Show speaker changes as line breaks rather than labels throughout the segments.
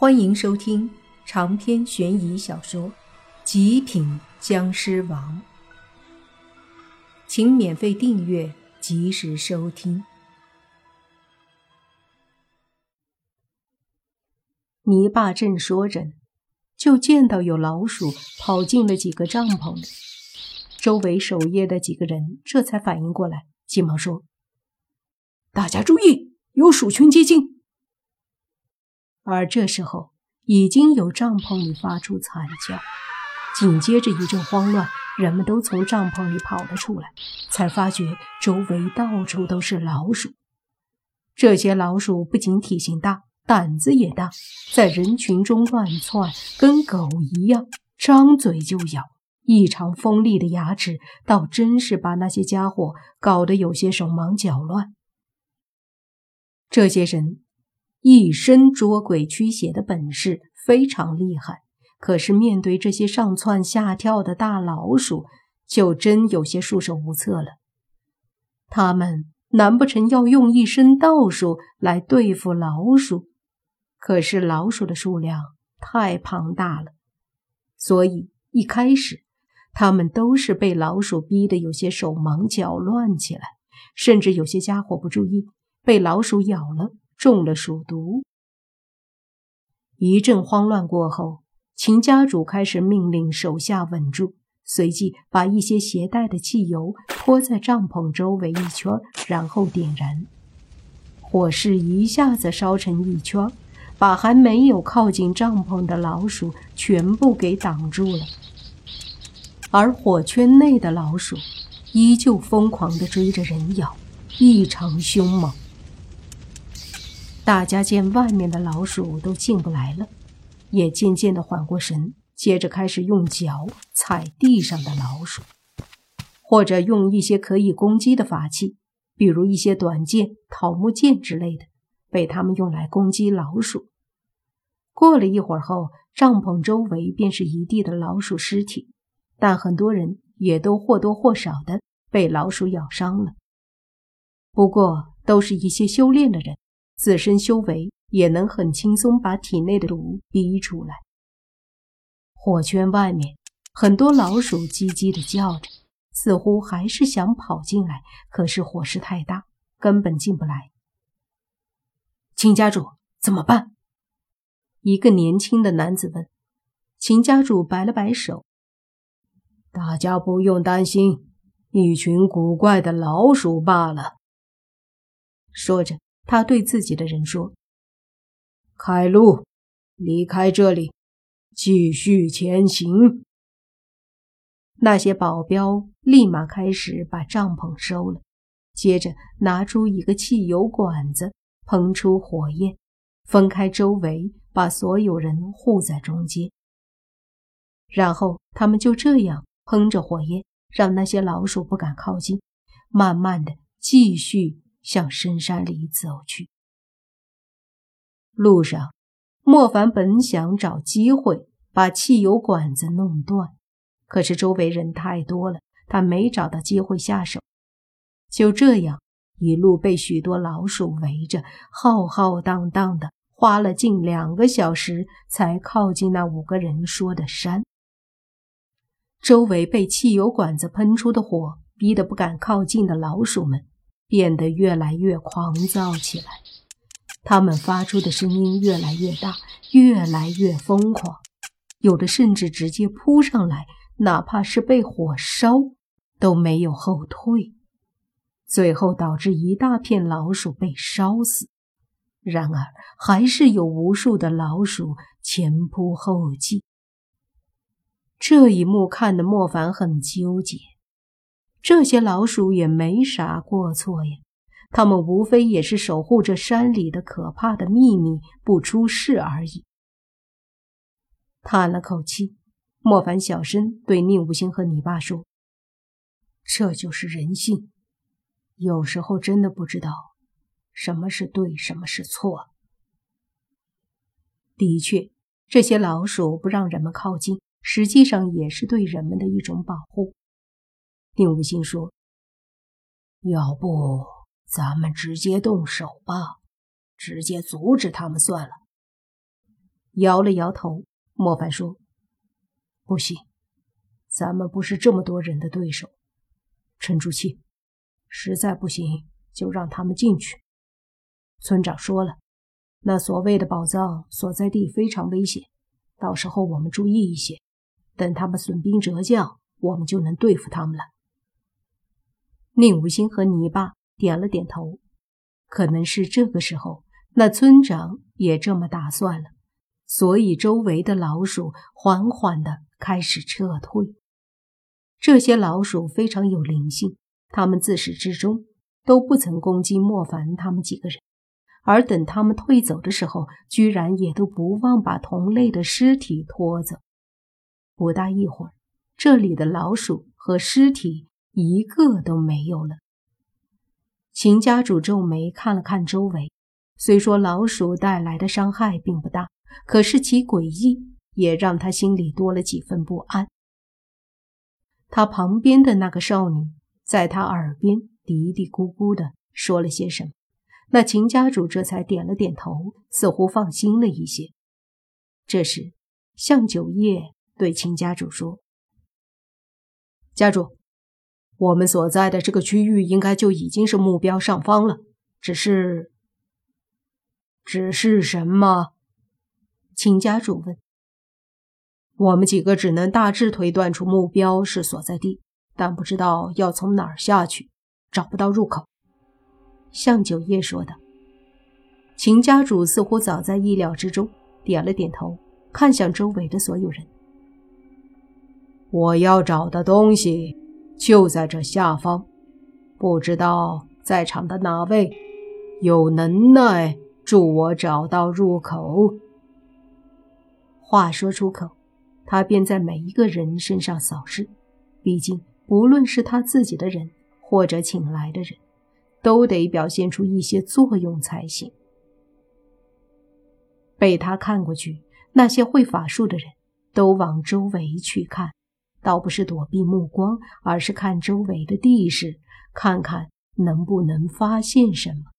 欢迎收听长篇悬疑小说《极品僵尸王》，请免费订阅，及时收听。泥巴正说着，就见到有老鼠跑进了几个帐篷里。周围守夜的几个人这才反应过来，急忙说：“
大家注意，有鼠群接近！”
而这时候，已经有帐篷里发出惨叫，紧接着一阵慌乱，人们都从帐篷里跑了出来，才发觉周围到处都是老鼠。这些老鼠不仅体型大，胆子也大，在人群中乱窜，跟狗一样，张嘴就咬，异常锋利的牙齿，倒真是把那些家伙搞得有些手忙脚乱。这些人。一身捉鬼驱邪的本事非常厉害，可是面对这些上蹿下跳的大老鼠，就真有些束手无策了。他们难不成要用一身道术来对付老鼠？可是老鼠的数量太庞大了，所以一开始他们都是被老鼠逼得有些手忙脚乱起来，甚至有些家伙不注意被老鼠咬了。中了鼠毒，一阵慌乱过后，秦家主开始命令手下稳住，随即把一些携带的汽油泼在帐篷周围一圈，然后点燃，火势一下子烧成一圈，把还没有靠近帐篷的老鼠全部给挡住了。而火圈内的老鼠依旧疯狂地追着人咬，异常凶猛。大家见外面的老鼠都进不来了，也渐渐的缓过神，接着开始用脚踩地上的老鼠，或者用一些可以攻击的法器，比如一些短剑、桃木剑之类的，被他们用来攻击老鼠。过了一会儿后，帐篷周围便是一地的老鼠尸体，但很多人也都或多或少的被老鼠咬伤了。不过都是一些修炼的人。自身修为也能很轻松把体内的毒逼出来。火圈外面，很多老鼠叽叽的叫着，似乎还是想跑进来，可是火势太大，根本进不来。
秦家主怎么办？
一个年轻的男子问。秦家主摆了摆手：“
大家不用担心，一群古怪的老鼠罢了。”
说着。他对自己的人说：“
开路，离开这里，继续前行。”
那些保镖立马开始把帐篷收了，接着拿出一个汽油管子，喷出火焰，分开周围，把所有人护在中间。然后他们就这样喷着火焰，让那些老鼠不敢靠近，慢慢的继续。向深山里走去。路上，莫凡本想找机会把汽油管子弄断，可是周围人太多了，他没找到机会下手。就这样，一路被许多老鼠围着，浩浩荡荡的，花了近两个小时才靠近那五个人说的山。周围被汽油管子喷出的火逼得不敢靠近的老鼠们。变得越来越狂躁起来，他们发出的声音越来越大，越来越疯狂，有的甚至直接扑上来，哪怕是被火烧都没有后退，最后导致一大片老鼠被烧死。然而，还是有无数的老鼠前仆后继。这一幕看得莫凡很纠结。这些老鼠也没啥过错呀，他们无非也是守护着山里的可怕的秘密不出事而已。叹了口气，莫凡小声对宁无心和你爸说：“这就是人性，有时候真的不知道什么是对，什么是错。的确，这些老鼠不让人们靠近，实际上也是对人们的一种保护。”宁无心说：“
要不咱们直接动手吧，直接阻止他们算了。”
摇了摇头。莫凡说：“不行，咱们不是这么多人的对手。沉住气，实在不行就让他们进去。”村长说了，那所谓的宝藏所在地非常危险，到时候我们注意一些，等他们损兵折将，我们就能对付他们了。宁无心和泥巴点了点头，可能是这个时候，那村长也这么打算了，所以周围的老鼠缓缓的开始撤退。这些老鼠非常有灵性，他们自始至终都不曾攻击莫凡他们几个人。而等他们退走的时候，居然也都不忘把同类的尸体拖走。不大一会儿，这里的老鼠和尸体一个都没有了。秦家主皱眉看了看周围，虽说老鼠带来的伤害并不大，可是其诡异也让他心里多了几分不安。他旁边的那个少女在他耳边嘀嘀咕咕的说了些什么。那秦家主这才点了点头，似乎放心了一些。这时，向九叶对秦家主说：“
家主，我们所在的这个区域应该就已经是目标上方了，只是……只是什么？”
秦家主问。
“我们几个只能大致推断出目标是所在地，但不知道要从哪儿下去，找不到入口。”
向九叶说道：“秦家主似乎早在意料之中，点了点头，看向周围的所有人。
我要找的东西就在这下方，不知道在场的哪位有能耐助我找到入口。”
话说出口，他便在每一个人身上扫视，毕竟不论是他自己的人，或者请来的人。都得表现出一些作用才行。被他看过去，那些会法术的人都往周围去看，倒不是躲避目光，而是看周围的地势，看看能不能发现什么。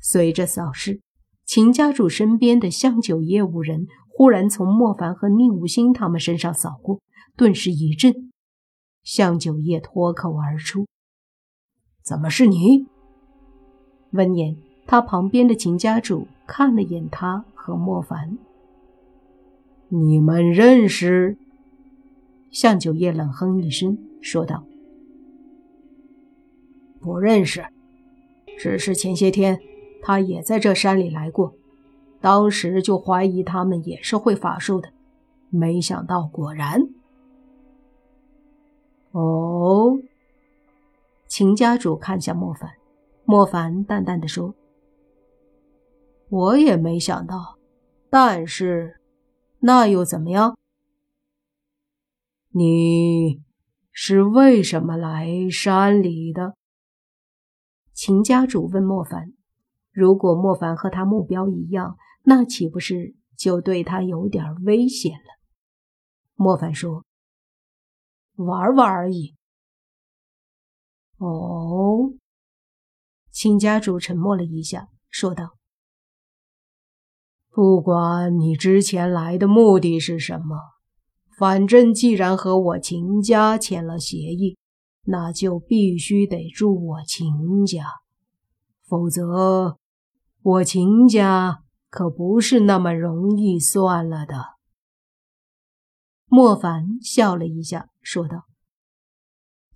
随着扫视，秦家主身边的向九叶五人忽然从莫凡和宁无心他们身上扫过，顿时一震，向九叶脱口而出。
怎么是你？
闻言，他旁边的秦家主看了眼他和莫凡。
你们认识？
向九叶冷哼一声，说道：“
不认识，只是前些天他也在这山里来过，当时就怀疑他们也是会法术的，没想到果然。
哦。”秦家主看向莫凡，莫凡淡淡的说：“
我也没想到，但是，那又怎么样？你是为什么来山里的？”
秦家主问莫凡：“如果莫凡和他目标一样，那岂不是就对他有点危险了？”莫凡说：“
玩玩而已。”
哦，秦家主沉默了一下，说道：“
不管你之前来的目的是什么，反正既然和我秦家签了协议，那就必须得住我秦家，否则我秦家可不是那么容易算了的。”
莫凡笑了一下，说道。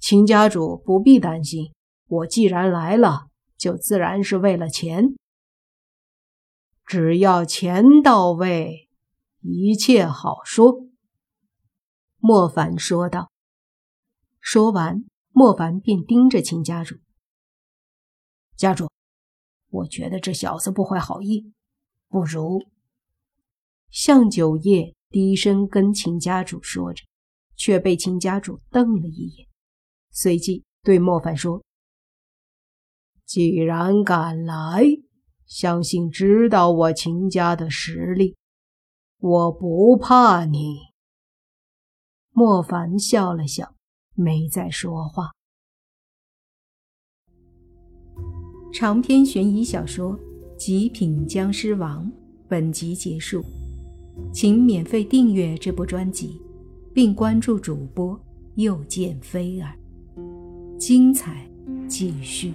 秦家主不必担心，我既然来了，就自然是为了钱。只要钱到位，一切好说。”
莫凡说道。说完，莫凡便盯着秦家主。
家主，我觉得这小子不怀好意，不如……
向九叶低声跟秦家主说着，却被秦家主瞪了一眼。随即对莫凡说：“
既然敢来，相信知道我秦家的实力，我不怕你。”
莫凡笑了笑，没再说话。长篇悬疑小说《极品僵尸王》本集结束。请免费订阅这部专辑，并关注主播又见菲儿，精彩继续。